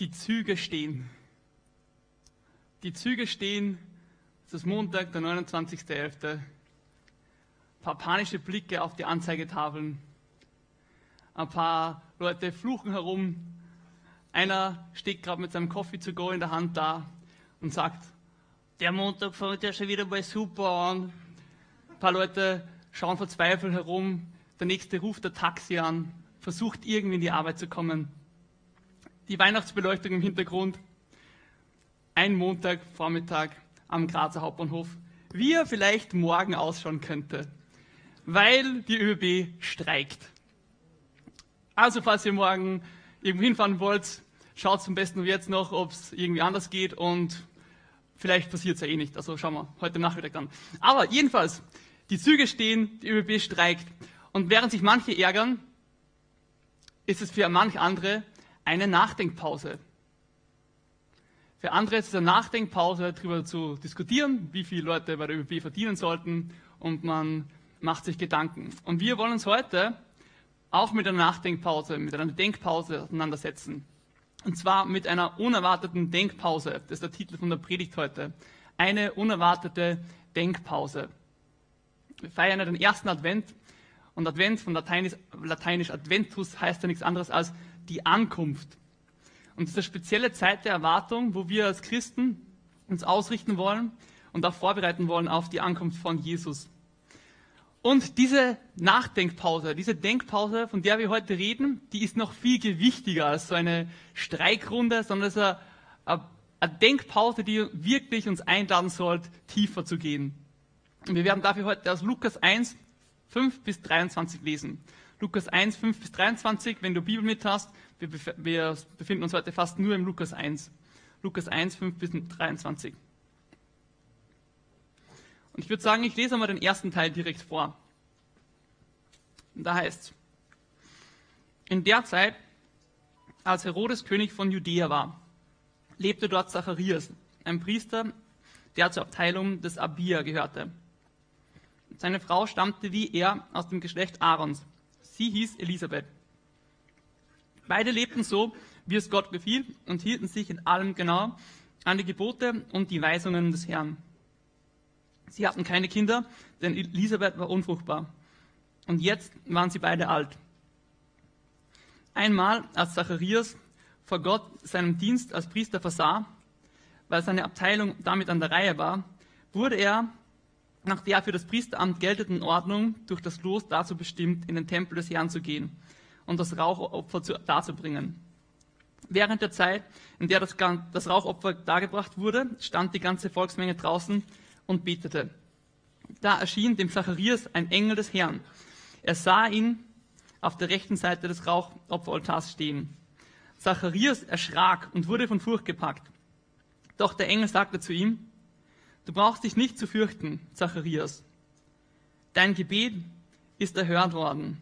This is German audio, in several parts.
Die Züge stehen. Die Züge stehen. Es ist Montag, der 29.11. Ein paar panische Blicke auf die Anzeigetafeln. Ein paar Leute fluchen herum. Einer steht gerade mit seinem Coffee to go in der Hand da und sagt, der Montag fängt ja schon wieder mal super an. Ein paar Leute schauen verzweifelt herum. Der nächste ruft der Taxi an, versucht irgendwie in die Arbeit zu kommen die Weihnachtsbeleuchtung im Hintergrund, ein Montagvormittag am Grazer Hauptbahnhof, wie er vielleicht morgen ausschauen könnte, weil die ÖBB streikt. Also falls ihr morgen irgendwo hinfahren wollt, schaut zum besten jetzt noch, ob es irgendwie anders geht und vielleicht passiert es ja eh nicht. Also schauen wir heute Nachmittag dann. Aber jedenfalls, die Züge stehen, die ÖBB streikt und während sich manche ärgern, ist es für manch andere eine Nachdenkpause. Für andere ist es eine Nachdenkpause, darüber zu diskutieren, wie viele Leute bei der ÖBB verdienen sollten und man macht sich Gedanken. Und wir wollen uns heute auch mit einer Nachdenkpause, mit einer Denkpause auseinandersetzen. Und zwar mit einer unerwarteten Denkpause. Das ist der Titel von der Predigt heute. Eine unerwartete Denkpause. Wir feiern ja den ersten Advent und Advent von Lateinisch, Lateinisch Adventus heißt ja nichts anderes als die Ankunft. Und es ist eine spezielle Zeit der Erwartung, wo wir als Christen uns ausrichten wollen und auch vorbereiten wollen auf die Ankunft von Jesus. Und diese Nachdenkpause, diese Denkpause, von der wir heute reden, die ist noch viel gewichtiger als so eine Streikrunde, sondern es ist eine, eine Denkpause, die wirklich uns einladen sollte, tiefer zu gehen. Und wir werden dafür heute aus Lukas 1, 5 bis 23 lesen. Lukas 1, 5 bis 23, wenn du Bibel mit hast. Wir, wir befinden uns heute fast nur im Lukas 1. Lukas 1, 5 bis 23. Und ich würde sagen, ich lese mal den ersten Teil direkt vor. Und da heißt es, in der Zeit, als Herodes König von Judäa war, lebte dort Zacharias, ein Priester, der zur Abteilung des Abia gehörte. Seine Frau stammte wie er aus dem Geschlecht Aarons. Sie hieß Elisabeth. Beide lebten so, wie es Gott gefiel und hielten sich in allem genau an die Gebote und die Weisungen des Herrn. Sie hatten keine Kinder, denn Elisabeth war unfruchtbar. Und jetzt waren sie beide alt. Einmal, als Zacharias vor Gott seinen Dienst als Priester versah, weil seine Abteilung damit an der Reihe war, wurde er nach der für das Priesteramt geltenden Ordnung durch das Los dazu bestimmt, in den Tempel des Herrn zu gehen und das Rauchopfer zu, darzubringen. Während der Zeit, in der das, das Rauchopfer dargebracht wurde, stand die ganze Volksmenge draußen und betete. Da erschien dem Zacharias ein Engel des Herrn. Er sah ihn auf der rechten Seite des Rauchopferaltars stehen. Zacharias erschrak und wurde von Furcht gepackt. Doch der Engel sagte zu ihm, Du brauchst dich nicht zu fürchten, Zacharias. Dein Gebet ist erhört worden.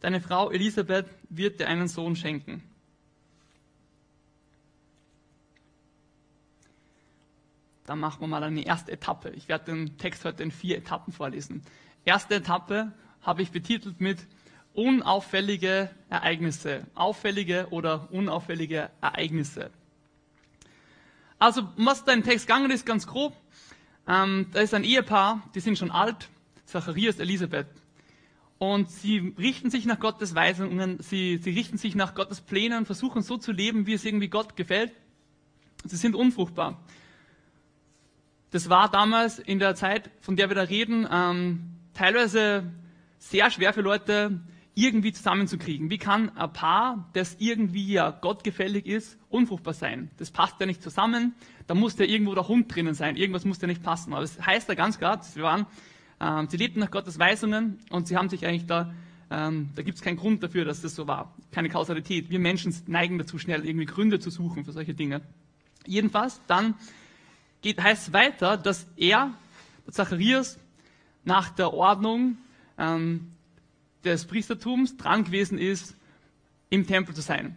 Deine Frau Elisabeth wird dir einen Sohn schenken. Da machen wir mal eine erste Etappe. Ich werde den Text heute in vier Etappen vorlesen. Erste Etappe habe ich betitelt mit unauffällige Ereignisse. Auffällige oder unauffällige Ereignisse. Also, was da im Text gegangen ist, ganz grob. Ähm, da ist ein Ehepaar, die sind schon alt, Zacharias, Elisabeth. Und sie richten sich nach Gottes Weisungen, sie, sie richten sich nach Gottes Plänen, versuchen so zu leben, wie es irgendwie Gott gefällt. Sie sind unfruchtbar. Das war damals in der Zeit, von der wir da reden, ähm, teilweise sehr schwer für Leute, irgendwie zusammenzukriegen. Wie kann ein Paar, das irgendwie ja gottgefällig ist, unfruchtbar sein? Das passt ja nicht zusammen. Da muss ja irgendwo der Hund drinnen sein. Irgendwas muss ja nicht passen. Aber das heißt ja ganz klar, sie waren, ähm, sie lebten nach Gottes Weisungen und sie haben sich eigentlich da, ähm, da gibt es keinen Grund dafür, dass das so war. Keine Kausalität. Wir Menschen neigen dazu, schnell irgendwie Gründe zu suchen für solche Dinge. Jedenfalls, dann geht, heißt es weiter, dass er, Zacharias, nach der Ordnung ähm, des Priestertums dran gewesen ist, im Tempel zu sein.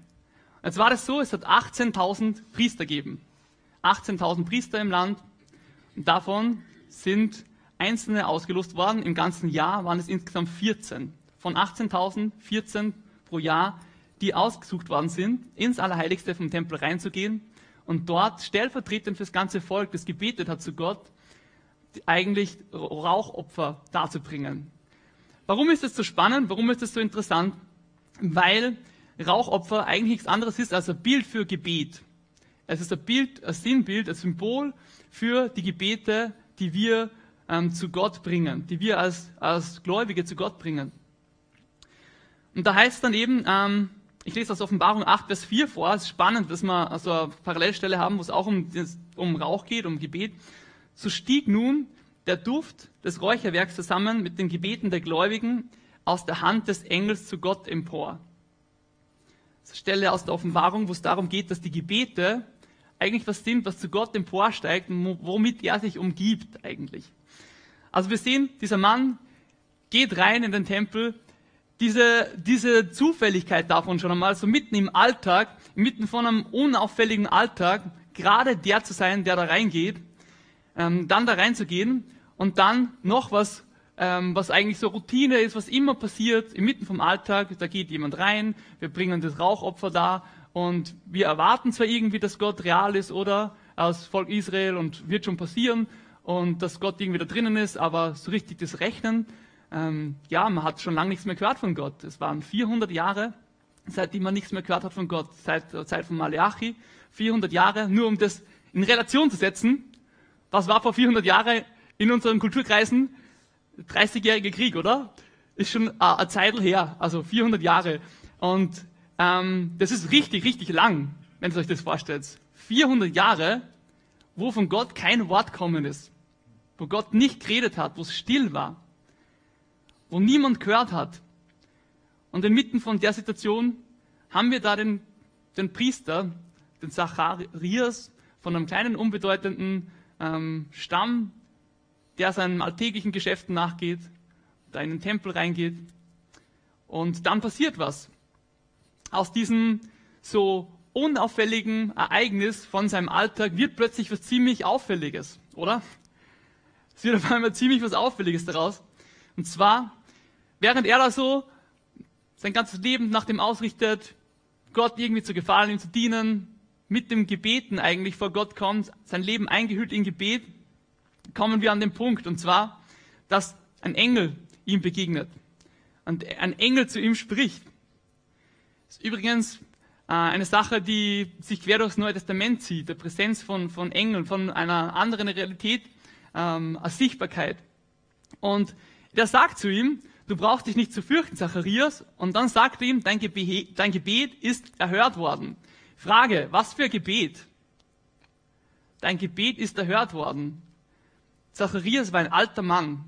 Jetzt war das so, es hat 18.000 Priester gegeben. 18.000 Priester im Land. Und davon sind einzelne ausgelost worden. Im ganzen Jahr waren es insgesamt 14. Von 18.000, 14 pro Jahr, die ausgesucht worden sind, ins Allerheiligste vom Tempel reinzugehen und dort stellvertretend fürs ganze Volk, das gebetet hat zu Gott, eigentlich Rauchopfer darzubringen. Warum ist das so spannend? Warum ist das so interessant? Weil Rauchopfer eigentlich nichts anderes ist als ein Bild für Gebet. Es ist ein Bild, ein Sinnbild, ein Symbol für die Gebete, die wir ähm, zu Gott bringen, die wir als, als Gläubige zu Gott bringen. Und da heißt es dann eben, ähm, ich lese aus Offenbarung 8, Vers 4 vor, es ist spannend, dass wir also eine Parallelstelle haben, wo es auch um, um Rauch geht, um Gebet. So stieg nun der Duft des Räucherwerks zusammen mit den Gebeten der Gläubigen aus der Hand des Engels zu Gott empor. Das Stelle aus der Offenbarung, wo es darum geht, dass die Gebete eigentlich was sind, was zu Gott emporsteigt und womit er sich umgibt eigentlich. Also wir sehen, dieser Mann geht rein in den Tempel, diese, diese Zufälligkeit davon schon einmal, so mitten im Alltag, mitten von einem unauffälligen Alltag, gerade der zu sein, der da reingeht, ähm, dann da reinzugehen und dann noch was, ähm, was eigentlich so Routine ist, was immer passiert, inmitten vom Alltag, da geht jemand rein, wir bringen das Rauchopfer da und wir erwarten zwar irgendwie, dass Gott real ist oder aus Volk Israel und wird schon passieren und dass Gott irgendwie da drinnen ist, aber so richtig das Rechnen, ähm, ja, man hat schon lange nichts mehr gehört von Gott. Es waren 400 Jahre, seitdem man nichts mehr gehört hat von Gott, seit der Zeit von Malachi. 400 Jahre, nur um das in Relation zu setzen. Was war vor 400 Jahren in unseren Kulturkreisen? 30-jährige Krieg, oder? Ist schon eine Zeit her, also 400 Jahre. Und ähm, das ist richtig, richtig lang, wenn ihr euch das vorstellt. 400 Jahre, wo von Gott kein Wort kommen ist, wo Gott nicht geredet hat, wo es still war, wo niemand gehört hat. Und inmitten von der Situation haben wir da den, den Priester, den Zacharias, von einem kleinen, unbedeutenden ähm, Stamm, der seinen alltäglichen Geschäften nachgeht, da in den Tempel reingeht. Und dann passiert was aus diesem so unauffälligen Ereignis von seinem Alltag wird plötzlich was ziemlich Auffälliges, oder? Es wird auf einmal ziemlich was Auffälliges daraus. Und zwar, während er da so sein ganzes Leben nach dem ausrichtet, Gott irgendwie zu gefallen, ihm zu dienen, mit dem Gebeten eigentlich vor Gott kommt, sein Leben eingehüllt in Gebet, kommen wir an den Punkt, und zwar, dass ein Engel ihm begegnet. Und ein Engel zu ihm spricht. Das ist übrigens äh, eine Sache, die sich quer durchs Neue Testament zieht, der Präsenz von, von Engeln, von einer anderen Realität ähm, als Sichtbarkeit. Und der sagt zu ihm, du brauchst dich nicht zu fürchten, Zacharias. Und dann sagt er ihm, dein Gebet, dein Gebet ist erhört worden. Frage, was für Gebet? Dein Gebet ist erhört worden. Zacharias war ein alter Mann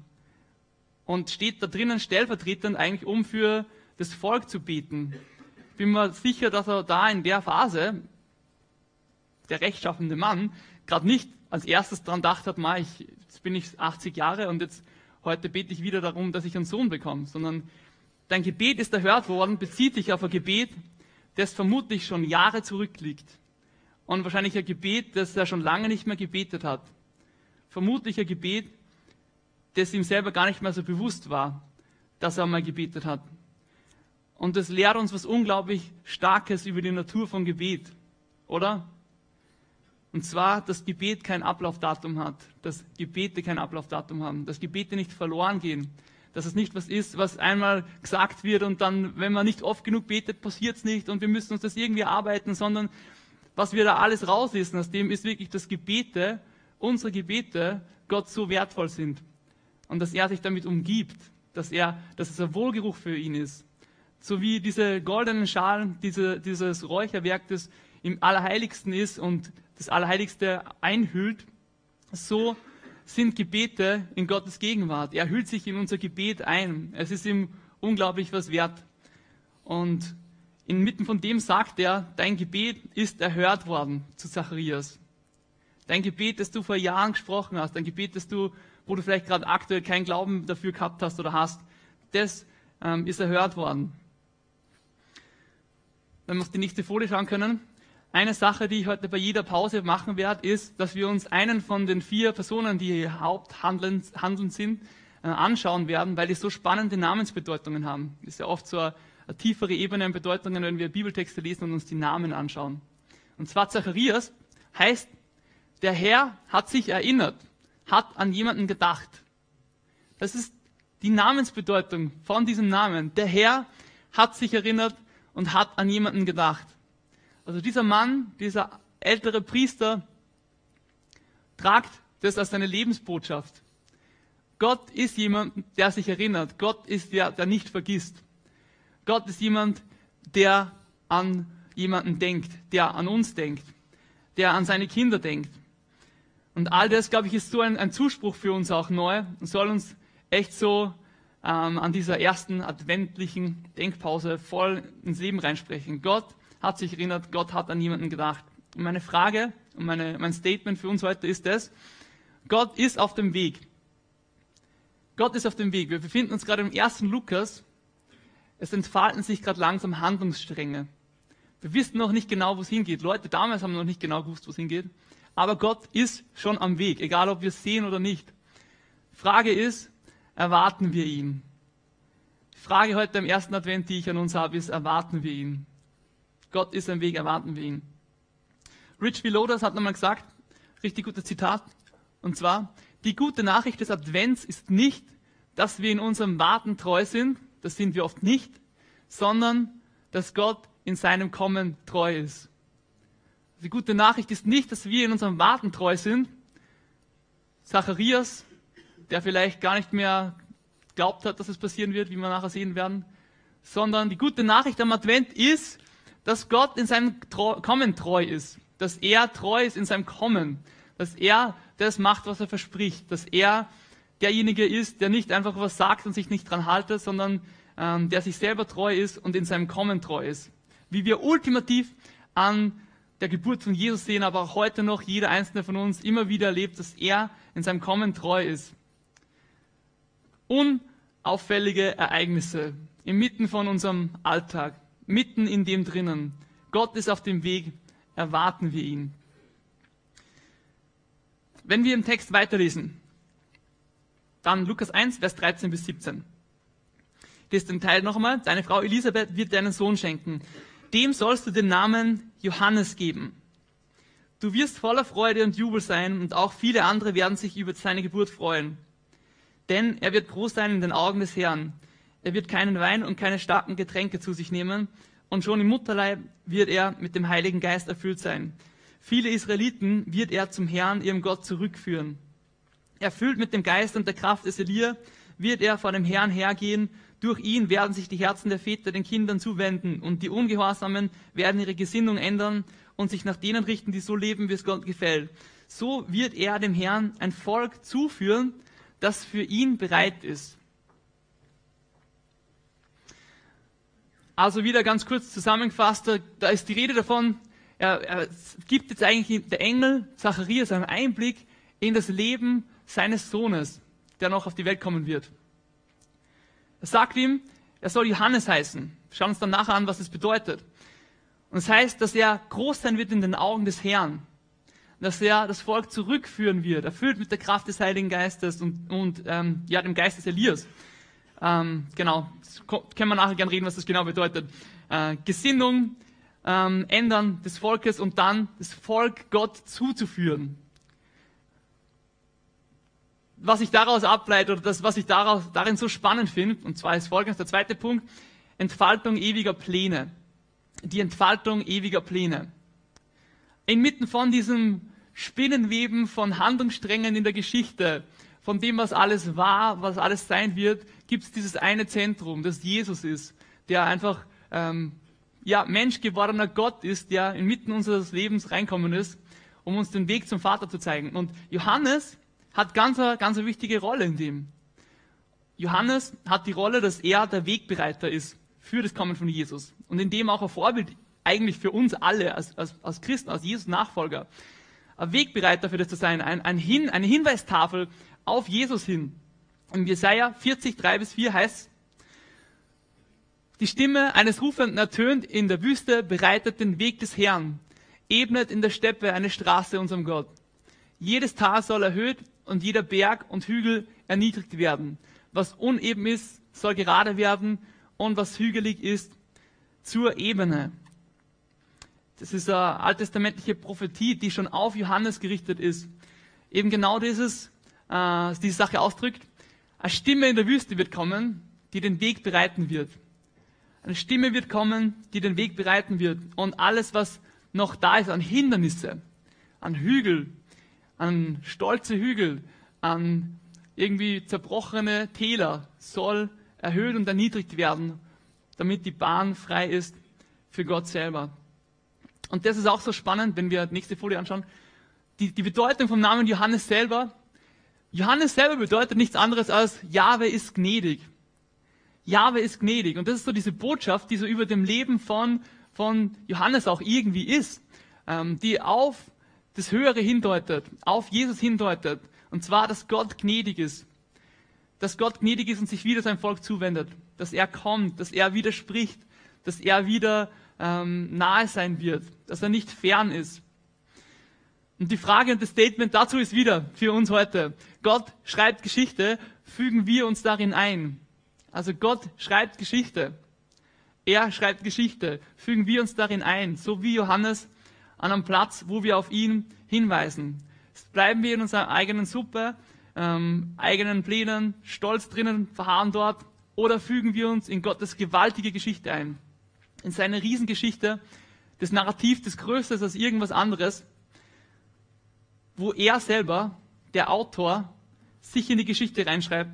und steht da drinnen stellvertretend eigentlich, um für das Volk zu beten bin mir sicher, dass er da in der Phase, der rechtschaffende Mann, gerade nicht als erstes daran gedacht hat, Ma, ich, jetzt bin ich 80 Jahre und jetzt heute bete ich wieder darum, dass ich einen Sohn bekomme, sondern dein Gebet ist erhört worden, bezieht sich auf ein Gebet, das vermutlich schon Jahre zurückliegt. Und wahrscheinlich ein Gebet, das er schon lange nicht mehr gebetet hat. Vermutlich ein Gebet, das ihm selber gar nicht mehr so bewusst war, dass er mal gebetet hat. Und das lehrt uns was unglaublich Starkes über die Natur von Gebet, oder? Und zwar, dass Gebet kein Ablaufdatum hat, dass Gebete kein Ablaufdatum haben, dass Gebete nicht verloren gehen, dass es nicht was ist, was einmal gesagt wird und dann, wenn man nicht oft genug betet, passiert es nicht und wir müssen uns das irgendwie arbeiten, sondern was wir da alles rauslesen aus dem ist wirklich, dass Gebete, unsere Gebete, Gott so wertvoll sind und dass er sich damit umgibt, dass er, dass es ein Wohlgeruch für ihn ist so wie diese goldenen Schalen, diese, dieses Räucherwerk, das im Allerheiligsten ist und das Allerheiligste einhüllt, so sind Gebete in Gottes Gegenwart. Er hüllt sich in unser Gebet ein. Es ist ihm unglaublich was wert. Und inmitten von dem sagt er, dein Gebet ist erhört worden zu Zacharias. Dein Gebet, das du vor Jahren gesprochen hast, dein Gebet, das du, wo du vielleicht gerade aktuell keinen Glauben dafür gehabt hast oder hast, das ähm, ist erhört worden wenn wir auf die nächste Folie schauen können. Eine Sache, die ich heute bei jeder Pause machen werde, ist, dass wir uns einen von den vier Personen, die Haupthandeln sind, äh, anschauen werden, weil die so spannende Namensbedeutungen haben. Das ist ja oft so ein, eine tiefere Ebene an Bedeutungen, wenn wir Bibeltexte lesen und uns die Namen anschauen. Und zwar Zacharias heißt, der Herr hat sich erinnert, hat an jemanden gedacht. Das ist die Namensbedeutung von diesem Namen. Der Herr hat sich erinnert und hat an jemanden gedacht. Also dieser Mann, dieser ältere Priester, tragt das als seine Lebensbotschaft. Gott ist jemand, der sich erinnert. Gott ist der, der nicht vergisst. Gott ist jemand, der an jemanden denkt, der an uns denkt, der an seine Kinder denkt. Und all das, glaube ich, ist so ein, ein Zuspruch für uns auch neu und soll uns echt so ähm, an dieser ersten adventlichen Denkpause voll ins Leben reinsprechen. Gott hat sich erinnert, Gott hat an jemanden gedacht. Und meine Frage und meine, mein Statement für uns heute ist das, Gott ist auf dem Weg. Gott ist auf dem Weg. Wir befinden uns gerade im ersten Lukas. Es entfalten sich gerade langsam Handlungsstränge. Wir wissen noch nicht genau, wo es hingeht. Leute damals haben noch nicht genau gewusst, wo es hingeht. Aber Gott ist schon am Weg, egal ob wir es sehen oder nicht. Frage ist, erwarten wir ihn? Die Frage heute am ersten Advent, die ich an uns habe, ist, erwarten wir ihn? Gott ist am Weg, erwarten wir ihn. Rich Villodas hat nochmal gesagt, richtig gutes Zitat, und zwar, die gute Nachricht des Advents ist nicht, dass wir in unserem Warten treu sind, das sind wir oft nicht, sondern dass Gott in seinem Kommen treu ist. Die gute Nachricht ist nicht, dass wir in unserem Warten treu sind. Zacharias, der vielleicht gar nicht mehr glaubt hat, dass es passieren wird, wie wir nachher sehen werden, sondern die gute Nachricht am Advent ist, dass Gott in seinem Kommen treu ist, dass er treu ist in seinem Kommen, dass er das macht, was er verspricht, dass er derjenige ist, der nicht einfach was sagt und sich nicht dran haltet, sondern ähm, der sich selber treu ist und in seinem Kommen treu ist. Wie wir ultimativ an der Geburt von Jesus sehen, aber auch heute noch jeder einzelne von uns immer wieder erlebt, dass er in seinem Kommen treu ist. Unauffällige Ereignisse inmitten von unserem Alltag, mitten in dem drinnen. Gott ist auf dem Weg, erwarten wir ihn. Wenn wir im Text weiterlesen, dann Lukas 1, Vers 13 bis 17. Das ist den Teil noch einmal. Deine Frau Elisabeth wird dir einen Sohn schenken. Dem sollst du den Namen Johannes geben. Du wirst voller Freude und Jubel sein und auch viele andere werden sich über seine Geburt freuen. Denn er wird groß sein in den Augen des Herrn. Er wird keinen Wein und keine starken Getränke zu sich nehmen und schon im Mutterleib wird er mit dem Heiligen Geist erfüllt sein. Viele Israeliten wird er zum Herrn, ihrem Gott, zurückführen. Erfüllt mit dem Geist und der Kraft des Elia wird er vor dem Herrn hergehen. Durch ihn werden sich die Herzen der Väter den Kindern zuwenden und die Ungehorsamen werden ihre Gesinnung ändern und sich nach denen richten, die so leben, wie es Gott gefällt. So wird er dem Herrn ein Volk zuführen, das für ihn bereit ist. Also wieder ganz kurz zusammengefasst, da ist die Rede davon, er, er gibt jetzt eigentlich der Engel Zacharias einen Einblick in das Leben seines Sohnes, der noch auf die Welt kommen wird. Er sagt ihm, er soll Johannes heißen. Schauen uns dann nachher an, was das bedeutet. Und es das heißt, dass er groß sein wird in den Augen des Herrn. Dass er das Volk zurückführen wird, erfüllt mit der Kraft des Heiligen Geistes und, und ähm, ja, dem Geist des Elias. Ähm, genau, das können wir nachher gerne reden, was das genau bedeutet. Äh, Gesinnung, ähm, ändern des Volkes und dann das Volk Gott zuzuführen. Was ich daraus ableite oder das, was ich daraus, darin so spannend finde, und zwar ist folgendes der zweite Punkt, Entfaltung ewiger Pläne. Die Entfaltung ewiger Pläne. Inmitten von diesem Spinnenweben von Handlungssträngen in der Geschichte, von dem, was alles war, was alles sein wird, gibt es dieses eine Zentrum, das Jesus ist, der einfach ähm, ja, Mensch gewordener Gott ist, der inmitten unseres Lebens reinkommen ist, um uns den Weg zum Vater zu zeigen. Und Johannes hat ganz, eine, ganz eine wichtige Rolle in dem. Johannes hat die Rolle, dass er der Wegbereiter ist für das Kommen von Jesus. Und in dem auch ein Vorbild eigentlich für uns alle als, als, als Christen, als Jesus Nachfolger. Ein Wegbereiter für das zu sein, ein, ein Hin, eine Hinweistafel auf Jesus hin. In Jesaja 40, 3 bis 4 heißt die Stimme eines Rufenden ertönt in der Wüste, bereitet den Weg des Herrn, ebnet in der Steppe eine Straße unserem Gott. Jedes Tal soll erhöht und jeder Berg und Hügel erniedrigt werden. Was uneben ist, soll gerade werden und was hügelig ist, zur Ebene. Das ist eine alttestamentliche Prophetie, die schon auf Johannes gerichtet ist. Eben genau dieses, äh, diese Sache ausdrückt. Eine Stimme in der Wüste wird kommen, die den Weg bereiten wird. Eine Stimme wird kommen, die den Weg bereiten wird. Und alles, was noch da ist an Hindernisse, an Hügel, an stolze Hügel, an irgendwie zerbrochene Täler, soll erhöht und erniedrigt werden, damit die Bahn frei ist für Gott selber. Und das ist auch so spannend, wenn wir die nächste Folie anschauen. Die, die Bedeutung vom Namen Johannes selber. Johannes selber bedeutet nichts anderes als Jahwe ist gnädig. Jahwe ist gnädig. Und das ist so diese Botschaft, die so über dem Leben von, von Johannes auch irgendwie ist, ähm, die auf das Höhere hindeutet, auf Jesus hindeutet. Und zwar, dass Gott gnädig ist. Dass Gott gnädig ist und sich wieder sein Volk zuwendet. Dass er kommt, dass er widerspricht, dass er wieder ähm, nahe sein wird, dass er nicht fern ist. Und die Frage und das Statement dazu ist wieder für uns heute. Gott schreibt Geschichte, fügen wir uns darin ein. Also Gott schreibt Geschichte. Er schreibt Geschichte, fügen wir uns darin ein, so wie Johannes an einem Platz, wo wir auf ihn hinweisen. Bleiben wir in unserer eigenen Suppe, ähm, eigenen Plänen, stolz drinnen, verharren dort, oder fügen wir uns in Gottes gewaltige Geschichte ein? in seine Riesengeschichte, das Narrativ, das größer ist als irgendwas anderes, wo er selber, der Autor, sich in die Geschichte reinschreibt,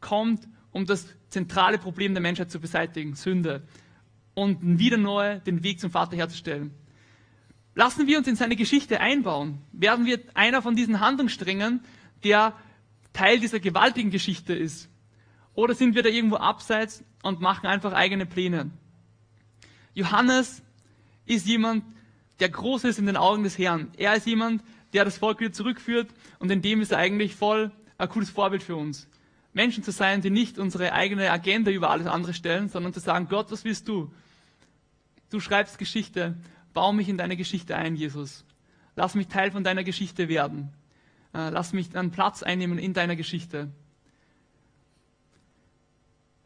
kommt, um das zentrale Problem der Menschheit zu beseitigen, Sünde, und wieder neu den Weg zum Vater herzustellen. Lassen wir uns in seine Geschichte einbauen. Werden wir einer von diesen Handlungssträngen, der Teil dieser gewaltigen Geschichte ist? Oder sind wir da irgendwo abseits und machen einfach eigene Pläne? Johannes ist jemand, der groß ist in den Augen des Herrn. Er ist jemand, der das Volk wieder zurückführt und in dem ist er eigentlich voll ein cooles Vorbild für uns. Menschen zu sein, die nicht unsere eigene Agenda über alles andere stellen, sondern zu sagen, Gott, was willst du? Du schreibst Geschichte, bau mich in deine Geschichte ein, Jesus. Lass mich Teil von deiner Geschichte werden. Äh, lass mich einen Platz einnehmen in deiner Geschichte.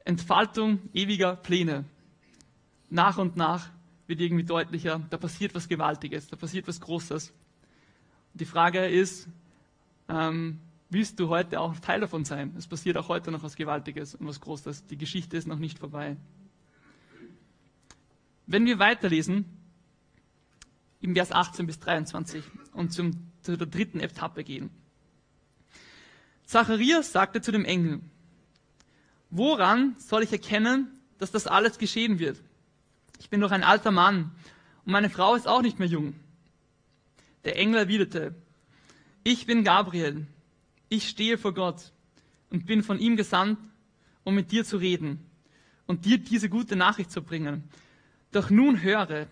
Entfaltung ewiger Pläne nach und nach wird irgendwie deutlicher, da passiert was Gewaltiges, da passiert was Großes. Die Frage ist, ähm, willst du heute auch Teil davon sein? Es passiert auch heute noch was Gewaltiges und was Großes. Die Geschichte ist noch nicht vorbei. Wenn wir weiterlesen, im Vers 18 bis 23 und zum, zu der dritten Etappe gehen. Zacharias sagte zu dem Engel, woran soll ich erkennen, dass das alles geschehen wird? ich bin doch ein alter Mann und meine Frau ist auch nicht mehr jung. Der Engel erwiderte, ich bin Gabriel, ich stehe vor Gott und bin von ihm gesandt, um mit dir zu reden und dir diese gute Nachricht zu bringen. Doch nun höre,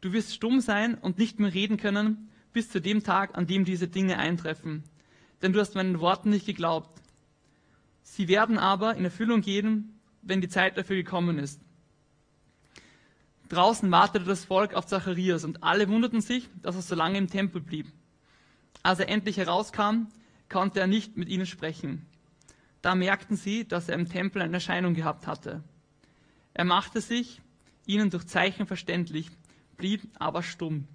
du wirst stumm sein und nicht mehr reden können bis zu dem Tag, an dem diese Dinge eintreffen. Denn du hast meinen Worten nicht geglaubt. Sie werden aber in Erfüllung gehen, wenn die Zeit dafür gekommen ist. Draußen wartete das Volk auf Zacharias und alle wunderten sich, dass er so lange im Tempel blieb. Als er endlich herauskam, konnte er nicht mit ihnen sprechen. Da merkten sie, dass er im Tempel eine Erscheinung gehabt hatte. Er machte sich ihnen durch Zeichen verständlich, blieb aber stumm.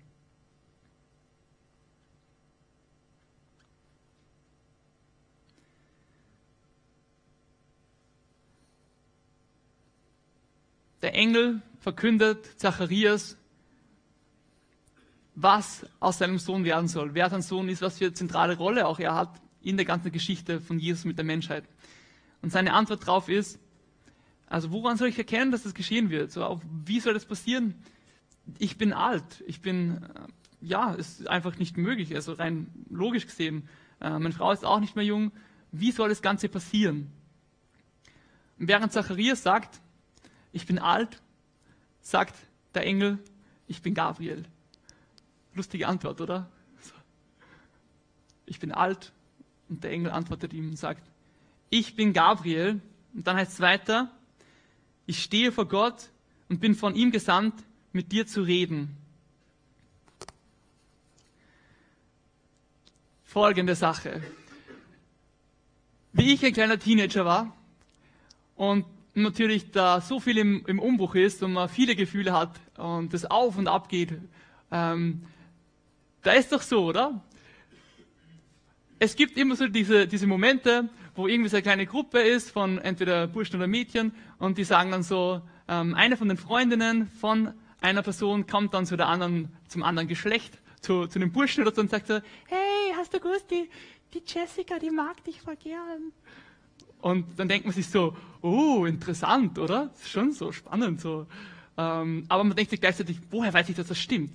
Der Engel verkündet Zacharias, was aus seinem Sohn werden soll, wer sein Sohn ist, was für eine zentrale Rolle auch er hat in der ganzen Geschichte von Jesus mit der Menschheit. Und seine Antwort darauf ist, also woran soll ich erkennen, dass das geschehen wird? So, wie soll das passieren? Ich bin alt, ich bin, äh, ja, ist einfach nicht möglich, also rein logisch gesehen. Äh, meine Frau ist auch nicht mehr jung. Wie soll das Ganze passieren? Während Zacharias sagt, ich bin alt, sagt der Engel, ich bin Gabriel. Lustige Antwort, oder? Ich bin alt und der Engel antwortet ihm und sagt, ich bin Gabriel. Und dann heißt es weiter, ich stehe vor Gott und bin von ihm gesandt, mit dir zu reden. Folgende Sache. Wie ich ein kleiner Teenager war und natürlich da so viel im, im Umbruch ist und man viele Gefühle hat und das auf und ab geht, ähm, da ist doch so, oder? Es gibt immer so diese, diese Momente, wo irgendwie so eine kleine Gruppe ist von entweder Burschen oder Mädchen und die sagen dann so, ähm, eine von den Freundinnen von einer Person kommt dann zu der anderen, zum anderen Geschlecht, zu, zu dem Burschen oder so und sagt so, hey, hast du gewusst, die, die Jessica, die mag dich voll gern. Und dann denkt man sich so, oh, interessant, oder? Schon so spannend so. Ähm, aber man denkt sich gleichzeitig, woher weiß ich, dass das stimmt?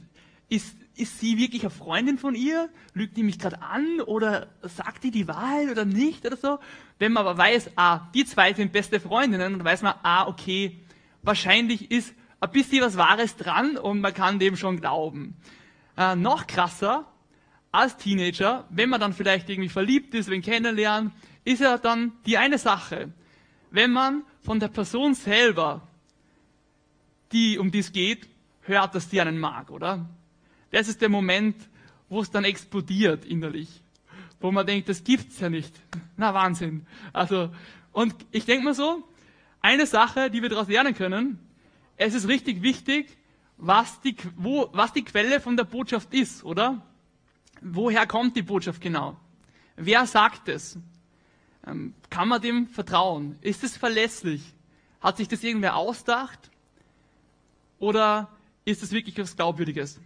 Ist, ist sie wirklich eine Freundin von ihr? Lügt die mich gerade an? Oder sagt die die Wahrheit oder nicht? Oder so? Wenn man aber weiß, ah, die zwei sind beste Freundinnen, dann weiß man, ah, okay, wahrscheinlich ist ein bisschen was Wahres dran und man kann dem schon glauben. Äh, noch krasser, als Teenager, wenn man dann vielleicht irgendwie verliebt ist, wenn kennenlernen, ist ja dann die eine Sache. Wenn man von der Person selber, die um dies geht, hört, dass die einen mag, oder? Das ist der Moment, wo es dann explodiert innerlich. Wo man denkt, das gibt's ja nicht. Na, Wahnsinn. Also, und ich denke mal so, eine Sache, die wir daraus lernen können, es ist richtig wichtig, was die, wo, was die Quelle von der Botschaft ist, oder? Woher kommt die Botschaft genau? Wer sagt es? Ähm, kann man dem vertrauen? Ist es verlässlich? Hat sich das irgendwer ausdacht? Oder ist es wirklich was Glaubwürdiges?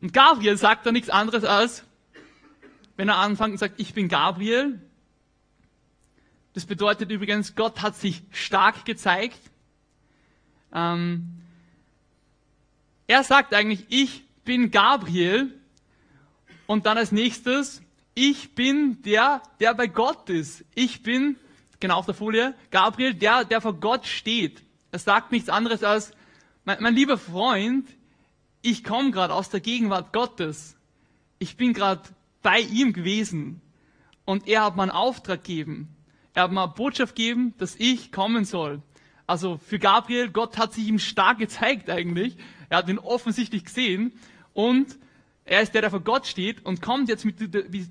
Und Gabriel sagt da nichts anderes als, wenn er anfängt und sagt, ich bin Gabriel. Das bedeutet übrigens, Gott hat sich stark gezeigt. Ähm, er sagt eigentlich, ich bin Gabriel. Und dann als nächstes, ich bin der, der bei Gott ist. Ich bin, genau auf der Folie, Gabriel, der, der vor Gott steht. Er sagt nichts anderes als, mein, mein lieber Freund, ich komme gerade aus der Gegenwart Gottes. Ich bin gerade bei ihm gewesen. Und er hat mir einen Auftrag gegeben. Er hat mir eine Botschaft gegeben, dass ich kommen soll. Also für Gabriel, Gott hat sich ihm stark gezeigt eigentlich. Er hat ihn offensichtlich gesehen. Und er ist der, der vor Gott steht und kommt jetzt mit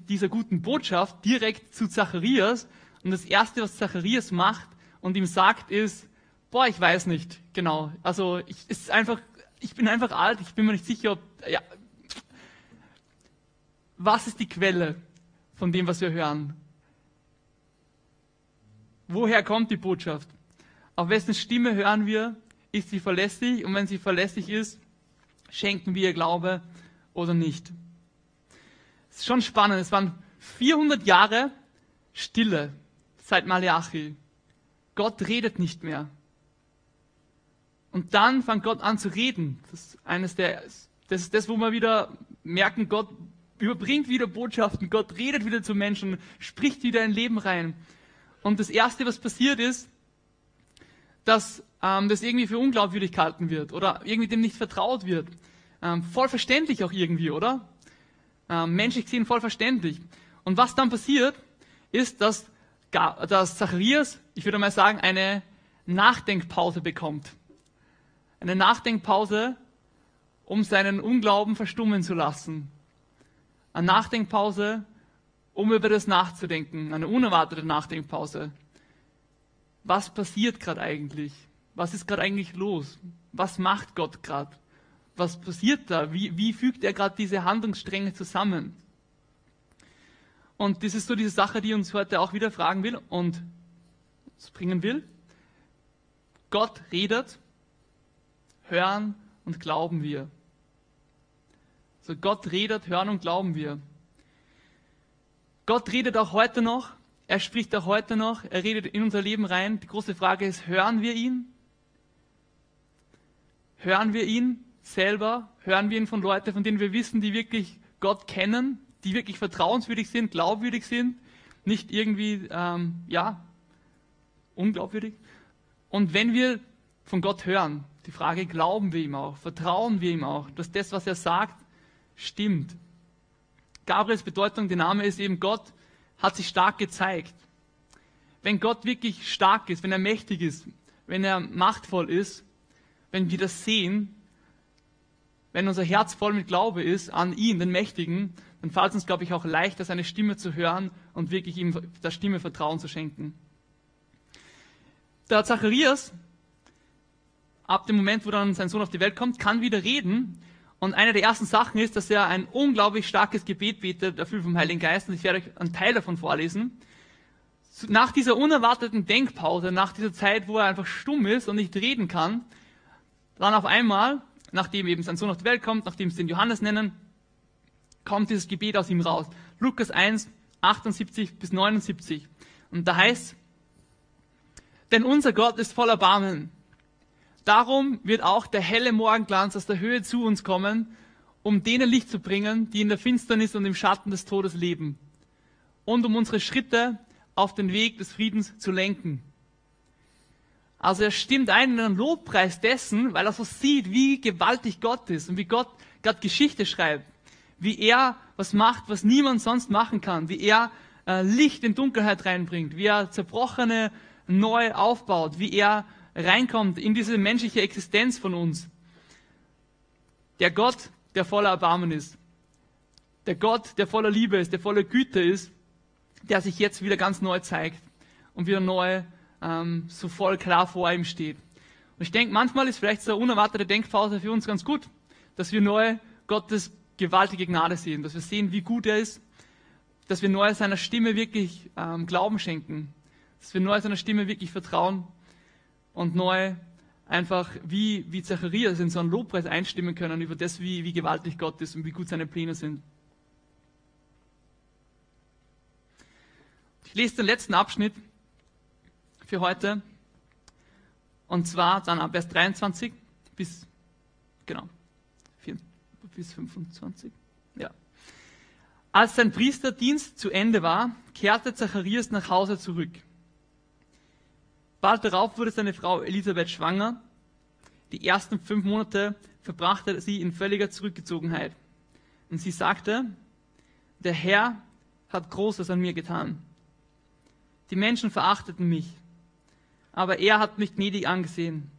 dieser guten Botschaft direkt zu Zacharias. Und das erste, was Zacharias macht und ihm sagt, ist, boah, ich weiß nicht genau. Also ich, ist einfach ich bin einfach alt, ich bin mir nicht sicher, ob, ja, was ist die Quelle von dem, was wir hören? Woher kommt die Botschaft? Auf wessen Stimme hören wir? Ist sie verlässlich? Und wenn sie verlässlich ist, schenken wir ihr Glaube oder nicht? Es ist schon spannend. Es waren 400 Jahre Stille seit Malachi. Gott redet nicht mehr. Und dann fängt Gott an zu reden. Das ist eines der, das ist das, wo wir wieder merken, Gott überbringt wieder Botschaften, Gott redet wieder zu Menschen, spricht wieder in Leben rein. Und das erste, was passiert ist, dass ähm, das irgendwie für unglaubwürdig gehalten wird oder irgendwie dem nicht vertraut wird. Ähm, voll verständlich auch irgendwie, oder? Ähm, menschlich gesehen voll verständlich. Und was dann passiert, ist, dass, dass Zacharias, ich würde mal sagen, eine Nachdenkpause bekommt eine Nachdenkpause, um seinen Unglauben verstummen zu lassen. Eine Nachdenkpause, um über das nachzudenken. Eine unerwartete Nachdenkpause. Was passiert gerade eigentlich? Was ist gerade eigentlich los? Was macht Gott gerade? Was passiert da? Wie, wie fügt er gerade diese Handlungsstränge zusammen? Und das ist so diese Sache, die uns heute auch wieder fragen will und bringen will. Gott redet hören und glauben wir. So Gott redet, hören und glauben wir. Gott redet auch heute noch. Er spricht auch heute noch. Er redet in unser Leben rein. Die große Frage ist, hören wir ihn? Hören wir ihn selber? Hören wir ihn von Leuten, von denen wir wissen, die wirklich Gott kennen, die wirklich vertrauenswürdig sind, glaubwürdig sind, nicht irgendwie, ähm, ja, unglaubwürdig? Und wenn wir von Gott hören, die Frage, glauben wir ihm auch? Vertrauen wir ihm auch, dass das, was er sagt, stimmt? Gabriels Bedeutung, der Name ist eben Gott, hat sich stark gezeigt. Wenn Gott wirklich stark ist, wenn er mächtig ist, wenn er machtvoll ist, wenn wir das sehen, wenn unser Herz voll mit Glaube ist an ihn, den Mächtigen, dann fällt es uns, glaube ich, auch leichter, seine Stimme zu hören und wirklich ihm der Stimme Vertrauen zu schenken. der Zacharias, ab dem Moment, wo dann sein Sohn auf die Welt kommt, kann wieder reden. Und eine der ersten Sachen ist, dass er ein unglaublich starkes Gebet betet, erfüllt vom Heiligen Geist. Und ich werde euch einen Teil davon vorlesen. Nach dieser unerwarteten Denkpause, nach dieser Zeit, wo er einfach stumm ist und nicht reden kann, dann auf einmal, nachdem eben sein Sohn auf die Welt kommt, nachdem sie den Johannes nennen, kommt dieses Gebet aus ihm raus. Lukas 1, 78 bis 79. Und da heißt, denn unser Gott ist voller Barmen. Darum wird auch der helle Morgenglanz aus der Höhe zu uns kommen, um denen Licht zu bringen, die in der Finsternis und im Schatten des Todes leben. Und um unsere Schritte auf den Weg des Friedens zu lenken. Also er stimmt ein in einen Lobpreis dessen, weil er so sieht, wie gewaltig Gott ist und wie Gott Gott Geschichte schreibt. Wie er was macht, was niemand sonst machen kann. Wie er äh, Licht in Dunkelheit reinbringt. Wie er Zerbrochene neu aufbaut, wie er reinkommt in diese menschliche Existenz von uns. Der Gott, der voller Erbarmen ist. Der Gott, der voller Liebe ist, der voller Güte ist, der sich jetzt wieder ganz neu zeigt und wieder neu ähm, so voll klar vor ihm steht. Und ich denke, manchmal ist vielleicht so eine unerwartete Denkpause für uns ganz gut, dass wir neu Gottes gewaltige Gnade sehen, dass wir sehen, wie gut er ist, dass wir neu seiner Stimme wirklich ähm, Glauben schenken, dass wir neu seiner Stimme wirklich vertrauen und neu einfach wie, wie Zacharias in so einen Lobpreis einstimmen können über das, wie, wie gewaltig Gott ist und wie gut seine Pläne sind. Ich lese den letzten Abschnitt für heute. Und zwar dann ab Vers 23 bis, genau, 4, bis 25. Ja. Als sein Priesterdienst zu Ende war, kehrte Zacharias nach Hause zurück. Bald darauf wurde seine Frau Elisabeth schwanger. Die ersten fünf Monate verbrachte sie in völliger Zurückgezogenheit. Und sie sagte, der Herr hat Großes an mir getan. Die Menschen verachteten mich, aber er hat mich gnädig angesehen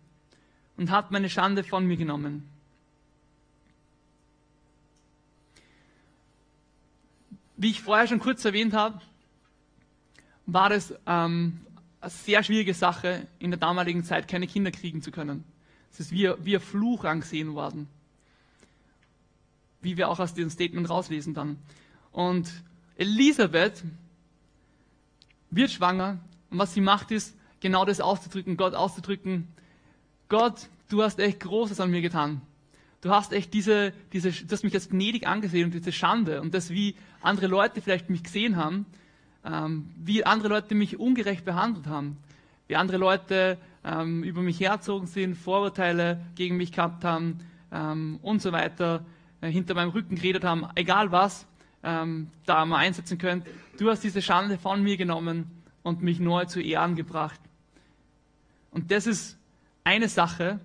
und hat meine Schande von mir genommen. Wie ich vorher schon kurz erwähnt habe, war das ähm, eine sehr schwierige Sache, in der damaligen Zeit keine Kinder kriegen zu können. Es ist wie, wie ein Fluch angesehen worden. Wie wir auch aus diesem Statement rauslesen dann. Und Elisabeth wird schwanger und was sie macht ist, genau das auszudrücken, Gott auszudrücken. Gott, du hast echt Großes an mir getan. Du hast echt diese, diese, du hast mich als gnädig angesehen und diese Schande und das, wie andere Leute vielleicht mich gesehen haben, ähm, wie andere Leute mich ungerecht behandelt haben, wie andere Leute ähm, über mich herzogen sind, Vorurteile gegen mich gehabt haben ähm, und so weiter, äh, hinter meinem Rücken geredet haben, egal was, ähm, da mal einsetzen könnt. Du hast diese Schande von mir genommen und mich neu zu Ehren gebracht. Und das ist eine Sache,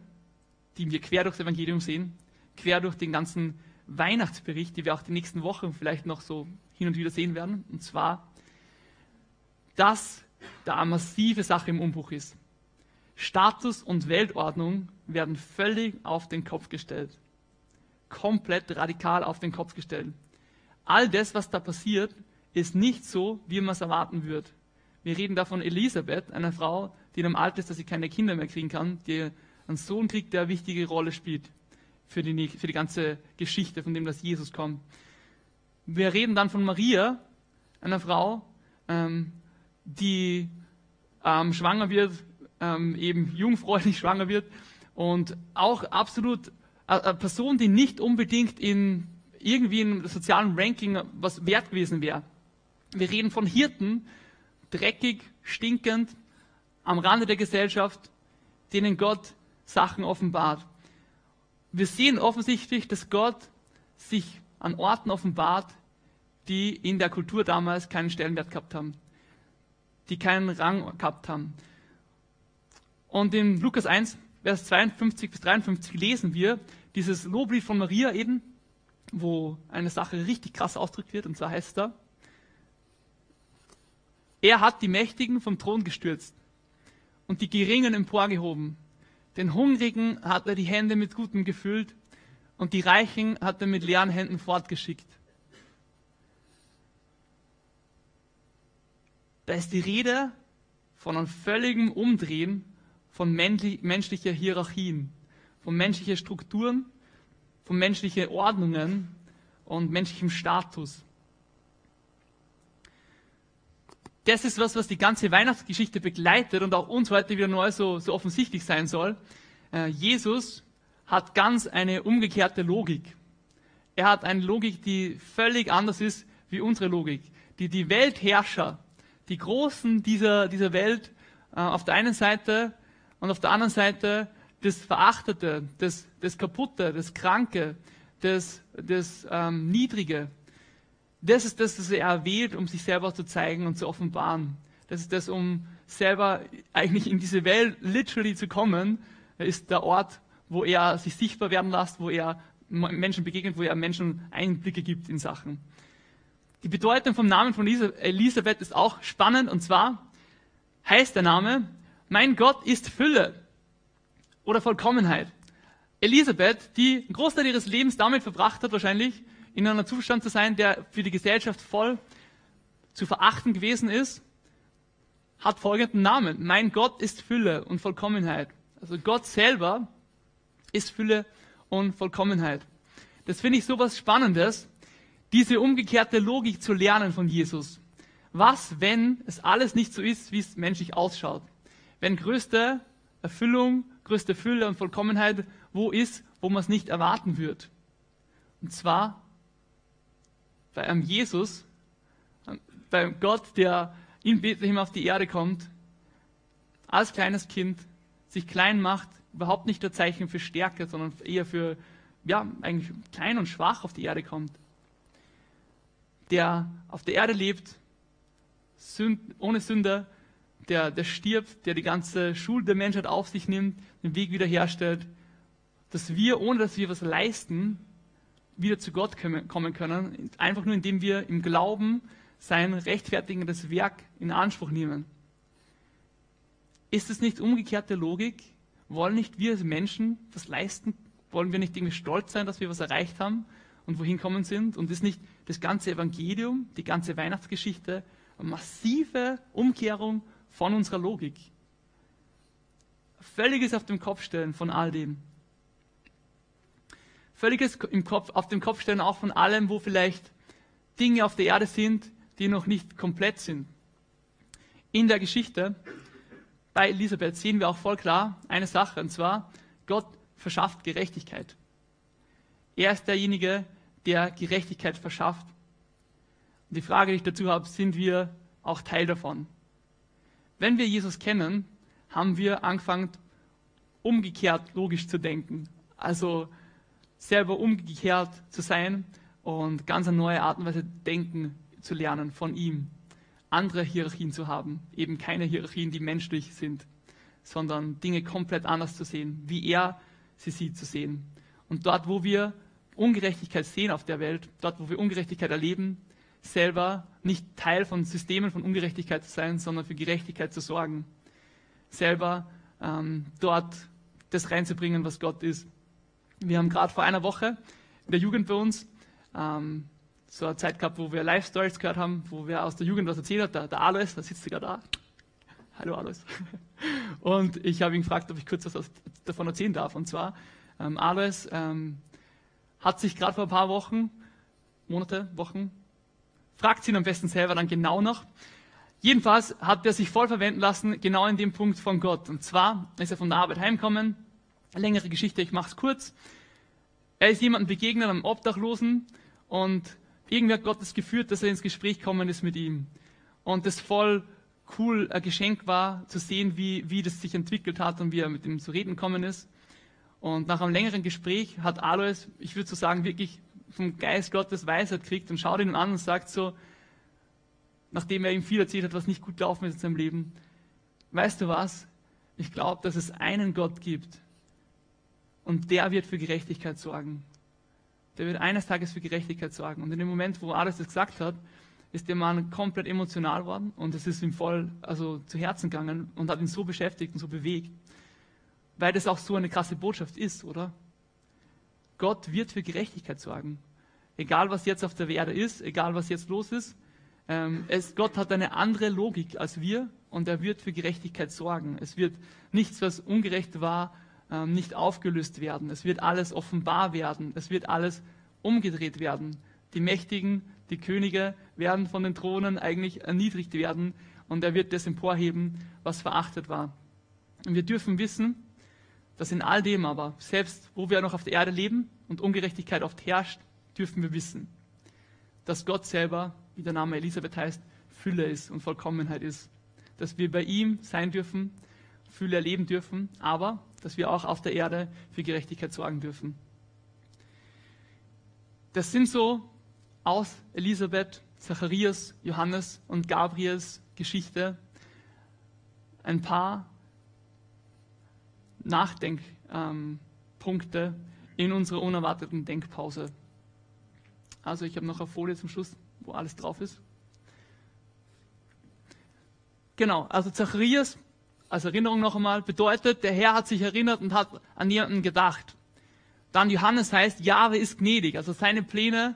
die wir quer durchs Evangelium sehen, quer durch den ganzen Weihnachtsbericht, die wir auch die nächsten Wochen vielleicht noch so hin und wieder sehen werden. Und zwar dass da eine massive Sache im Umbruch ist. Status und Weltordnung werden völlig auf den Kopf gestellt. Komplett radikal auf den Kopf gestellt. All das, was da passiert, ist nicht so, wie man es erwarten würde. Wir reden da von Elisabeth, einer Frau, die in einem Alter ist, dass sie keine Kinder mehr kriegen kann, die einen Sohn kriegt, der eine wichtige Rolle spielt für die, für die ganze Geschichte, von dem das Jesus kommt. Wir reden dann von Maria, einer Frau, ähm, die ähm, schwanger wird, ähm, eben jungfräulich schwanger wird und auch absolut äh, eine Person, die nicht unbedingt in irgendwie im sozialen Ranking was wert gewesen wäre. Wir reden von Hirten, dreckig, stinkend, am Rande der Gesellschaft, denen Gott Sachen offenbart. Wir sehen offensichtlich, dass Gott sich an Orten offenbart, die in der Kultur damals keinen Stellenwert gehabt haben die keinen Rang gehabt haben. Und in Lukas 1, Vers 52 bis 53 lesen wir dieses Loblied von Maria eben, wo eine Sache richtig krass ausdrückt wird, und zwar heißt da, er hat die Mächtigen vom Thron gestürzt und die Geringen emporgehoben. Den Hungrigen hat er die Hände mit Gutem gefüllt und die Reichen hat er mit leeren Händen fortgeschickt. Da ist die Rede von einem völligen Umdrehen von menschlicher Hierarchien, von menschlichen Strukturen, von menschlichen Ordnungen und menschlichem Status. Das ist was, was die ganze Weihnachtsgeschichte begleitet und auch uns heute wieder neu so, so offensichtlich sein soll. Äh, Jesus hat ganz eine umgekehrte Logik. Er hat eine Logik, die völlig anders ist wie unsere Logik. Die, die Weltherrscher, die Großen dieser, dieser Welt äh, auf der einen Seite und auf der anderen Seite das Verachtete, das, das Kaputte, das Kranke, das, das ähm, Niedrige. Das ist das, was er erwählt, um sich selber zu zeigen und zu offenbaren. Das ist das, um selber eigentlich in diese Welt literally zu kommen, ist der Ort, wo er sich sichtbar werden lässt, wo er Menschen begegnet, wo er Menschen Einblicke gibt in Sachen. Die Bedeutung vom Namen von Elisabeth ist auch spannend und zwar heißt der Name, mein Gott ist Fülle oder Vollkommenheit. Elisabeth, die einen Großteil ihres Lebens damit verbracht hat, wahrscheinlich in einem Zustand zu sein, der für die Gesellschaft voll zu verachten gewesen ist, hat folgenden Namen. Mein Gott ist Fülle und Vollkommenheit. Also Gott selber ist Fülle und Vollkommenheit. Das finde ich so was Spannendes, diese umgekehrte Logik zu lernen von Jesus. Was, wenn es alles nicht so ist, wie es menschlich ausschaut? Wenn größte Erfüllung, größte Fülle und Vollkommenheit wo ist, wo man es nicht erwarten wird? Und zwar bei einem Jesus, bei Gott, der in Bethlehem auf die Erde kommt, als kleines Kind, sich klein macht, überhaupt nicht der Zeichen für Stärke, sondern eher für, ja, eigentlich klein und schwach auf die Erde kommt. Der auf der Erde lebt, ohne Sünde, der, der stirbt, der die ganze Schuld der Menschheit auf sich nimmt, den Weg wiederherstellt, dass wir, ohne dass wir was leisten, wieder zu Gott kommen können, einfach nur indem wir im Glauben sein rechtfertigendes Werk in Anspruch nehmen. Ist es nicht umgekehrte Logik? Wollen nicht wir als Menschen was leisten? Wollen wir nicht irgendwie stolz sein, dass wir was erreicht haben und wohin kommen sind? Und ist nicht das ganze Evangelium, die ganze Weihnachtsgeschichte eine massive Umkehrung von unserer Logik? Völliges auf den Kopf stellen von all dem. Völliges im Kopf, auf den Kopf stellen auch von allem, wo vielleicht Dinge auf der Erde sind, die noch nicht komplett sind. In der Geschichte bei Elisabeth sehen wir auch voll klar eine Sache, und zwar, Gott verschafft Gerechtigkeit. Er ist derjenige, der Gerechtigkeit verschafft. Und die Frage, die ich dazu habe, sind wir auch Teil davon? Wenn wir Jesus kennen, haben wir angefangen, umgekehrt logisch zu denken. Also selber umgekehrt zu sein und ganz eine neue Art und Weise denken zu lernen von ihm andere Hierarchien zu haben. Eben keine Hierarchien, die menschlich sind, sondern Dinge komplett anders zu sehen, wie er sie sieht zu sehen. Und dort, wo wir Ungerechtigkeit sehen auf der Welt, dort, wo wir Ungerechtigkeit erleben, selber nicht Teil von Systemen von Ungerechtigkeit zu sein, sondern für Gerechtigkeit zu sorgen. Selber ähm, dort das reinzubringen, was Gott ist. Wir haben gerade vor einer Woche in der Jugend bei uns ähm, so eine Zeit gehabt, wo wir Live-Stories gehört haben, wo wir aus der Jugend was erzählt hat. Der, der Alois, da sitzt sogar da. Hallo Alois. Und ich habe ihn gefragt, ob ich kurz was davon erzählen darf. Und zwar, ähm, Alois ähm, hat sich gerade vor ein paar Wochen, Monate, Wochen, fragt ihn am besten selber dann genau noch. Jedenfalls hat er sich voll verwenden lassen, genau in dem Punkt von Gott. Und zwar ist er von der Arbeit heimgekommen. Längere Geschichte, ich mache es kurz. Er ist jemandem begegnet, einem Obdachlosen, und irgendwie hat Gott das geführt, dass er ins Gespräch kommen ist mit ihm. Und das voll cool ein Geschenk war, zu sehen, wie, wie das sich entwickelt hat und wie er mit ihm zu reden gekommen ist. Und nach einem längeren Gespräch hat Alois, ich würde so sagen, wirklich vom Geist Gottes Weisheit kriegt und schaut ihn an und sagt so, nachdem er ihm viel erzählt hat, was nicht gut laufen ist in seinem Leben, weißt du was? Ich glaube, dass es einen Gott gibt und der wird für Gerechtigkeit sorgen der wird eines Tages für Gerechtigkeit sorgen. Und in dem Moment, wo Ades das gesagt hat, ist der Mann komplett emotional geworden und es ist ihm voll also zu Herzen gegangen und hat ihn so beschäftigt und so bewegt. Weil das auch so eine krasse Botschaft ist, oder? Gott wird für Gerechtigkeit sorgen. Egal was jetzt auf der Erde ist, egal was jetzt los ist, ähm, es, Gott hat eine andere Logik als wir und er wird für Gerechtigkeit sorgen. Es wird nichts, was ungerecht war, ähm, nicht aufgelöst werden. Es wird alles offenbar werden. Es wird alles umgedreht werden. Die Mächtigen, die Könige werden von den Thronen eigentlich erniedrigt werden und er wird das emporheben, was verachtet war. Und wir dürfen wissen, dass in all dem aber, selbst wo wir noch auf der Erde leben und Ungerechtigkeit oft herrscht, dürfen wir wissen, dass Gott selber, wie der Name Elisabeth heißt, Fülle ist und Vollkommenheit ist. Dass wir bei ihm sein dürfen, Fülle erleben dürfen, aber dass wir auch auf der Erde für Gerechtigkeit sorgen dürfen. Das sind so aus Elisabeth, Zacharias, Johannes und Gabriels Geschichte ein paar Nachdenkpunkte in unserer unerwarteten Denkpause. Also ich habe noch eine Folie zum Schluss, wo alles drauf ist. Genau, also Zacharias, als Erinnerung noch einmal, bedeutet, der Herr hat sich erinnert und hat an jemanden gedacht. Dann Johannes heißt, Jahwe ist gnädig, also seine Pläne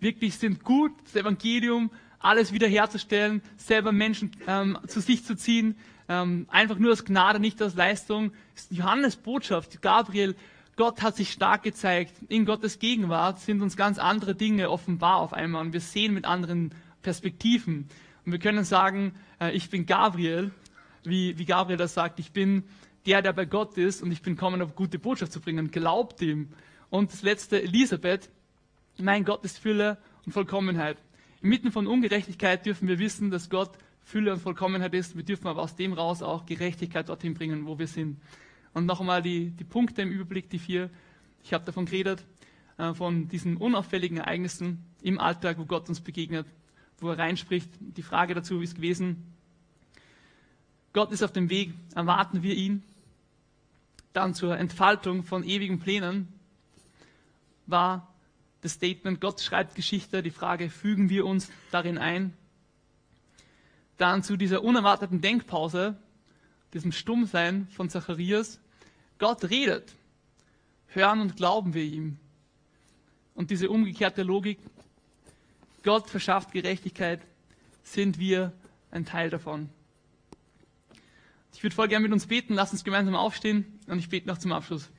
wirklich sind gut, das Evangelium, alles wiederherzustellen, selber Menschen ähm, zu sich zu ziehen, ähm, einfach nur aus Gnade, nicht aus Leistung. Johannes Botschaft, Gabriel, Gott hat sich stark gezeigt. In Gottes Gegenwart sind uns ganz andere Dinge offenbar auf einmal und wir sehen mit anderen Perspektiven. Und wir können sagen, äh, ich bin Gabriel, wie, wie Gabriel das sagt, ich bin der, der bei Gott ist und ich bin kommen, auf gute Botschaft zu bringen. Glaubt ihm. Und das letzte, Elisabeth, mein Gott ist Fülle und Vollkommenheit. Inmitten von Ungerechtigkeit dürfen wir wissen, dass Gott Fülle und Vollkommenheit ist. Wir dürfen aber aus dem raus auch Gerechtigkeit dorthin bringen, wo wir sind. Und noch einmal die, die Punkte im Überblick, die vier. Ich habe davon geredet, äh, von diesen unauffälligen Ereignissen im Alltag, wo Gott uns begegnet, wo er reinspricht. Die Frage dazu ist gewesen, Gott ist auf dem Weg, erwarten wir ihn. Dann zur Entfaltung von ewigen Plänen war das Statement, Gott schreibt Geschichte, die Frage, fügen wir uns darin ein? Dann zu dieser unerwarteten Denkpause, diesem Stummsein von Zacharias, Gott redet. Hören und glauben wir ihm. Und diese umgekehrte Logik, Gott verschafft Gerechtigkeit, sind wir ein Teil davon. Ich würde voll gerne mit uns beten, lass uns gemeinsam aufstehen und ich bete noch zum Abschluss.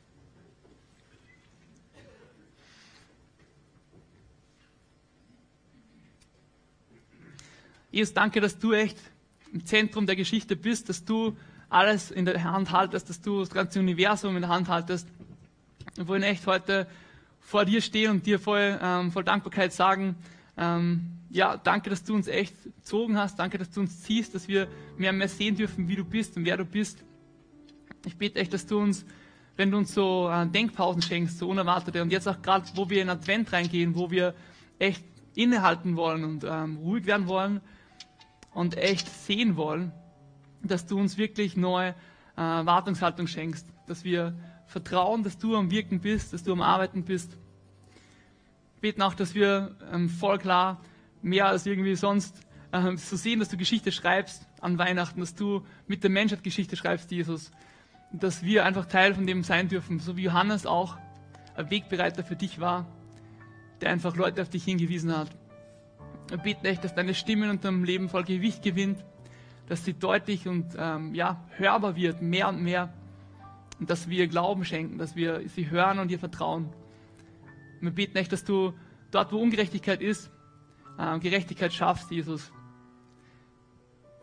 Jesus, danke, dass du echt im Zentrum der Geschichte bist, dass du alles in der Hand haltest, dass du das ganze Universum in der Hand haltest. Wir wollen echt heute vor dir stehen und dir voll, ähm, voll Dankbarkeit sagen, ähm, ja, danke, dass du uns echt gezogen hast, danke, dass du uns ziehst, dass wir mehr und mehr sehen dürfen, wie du bist und wer du bist. Ich bete echt, dass du uns, wenn du uns so äh, Denkpausen schenkst, so unerwartete und jetzt auch gerade, wo wir in Advent reingehen, wo wir echt innehalten wollen und ähm, ruhig werden wollen, und echt sehen wollen, dass du uns wirklich neue äh, Wartungshaltung schenkst, dass wir vertrauen, dass du am Wirken bist, dass du am Arbeiten bist. Beten auch, dass wir ähm, voll klar mehr als irgendwie sonst äh, so sehen, dass du Geschichte schreibst an Weihnachten, dass du mit der Menschheit Geschichte schreibst, Jesus. Dass wir einfach Teil von dem sein dürfen, so wie Johannes auch ein Wegbereiter für dich war, der einfach Leute auf dich hingewiesen hat. Wir beten echt, dass deine Stimme in unserem Leben voll Gewicht gewinnt, dass sie deutlich und ähm, ja, hörbar wird, mehr und mehr. Und dass wir Glauben schenken, dass wir sie hören und ihr vertrauen. wir beten echt, dass du dort, wo Ungerechtigkeit ist, äh, Gerechtigkeit schaffst, Jesus.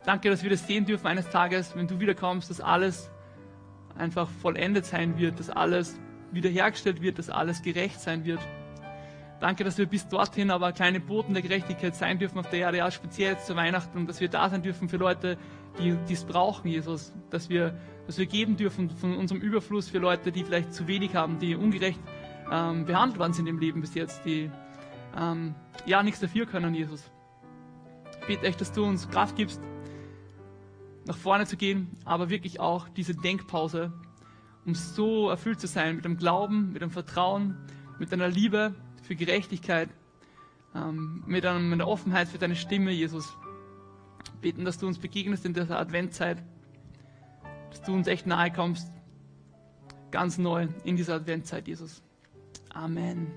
Danke, dass wir das sehen dürfen eines Tages, wenn du wiederkommst, dass alles einfach vollendet sein wird, dass alles wiederhergestellt wird, dass alles gerecht sein wird. Danke, dass wir bis dorthin aber kleine Boten der Gerechtigkeit sein dürfen auf der Erde, ja speziell jetzt zu Weihnachten und dass wir da sein dürfen für Leute, die es brauchen, Jesus. Dass wir, dass wir geben dürfen von unserem Überfluss für Leute, die vielleicht zu wenig haben, die ungerecht ähm, behandelt worden sind im Leben bis jetzt, die ähm, ja nichts dafür können, Jesus. Ich bitte echt, dass du uns Kraft gibst, nach vorne zu gehen, aber wirklich auch diese Denkpause, um so erfüllt zu sein mit dem Glauben, mit dem Vertrauen, mit deiner Liebe für Gerechtigkeit, ähm, mit, einer Offenheit für deine Stimme, Jesus. Beten, dass du uns begegnest in dieser Adventzeit, dass du uns echt nahe kommst, ganz neu in dieser Adventzeit, Jesus. Amen.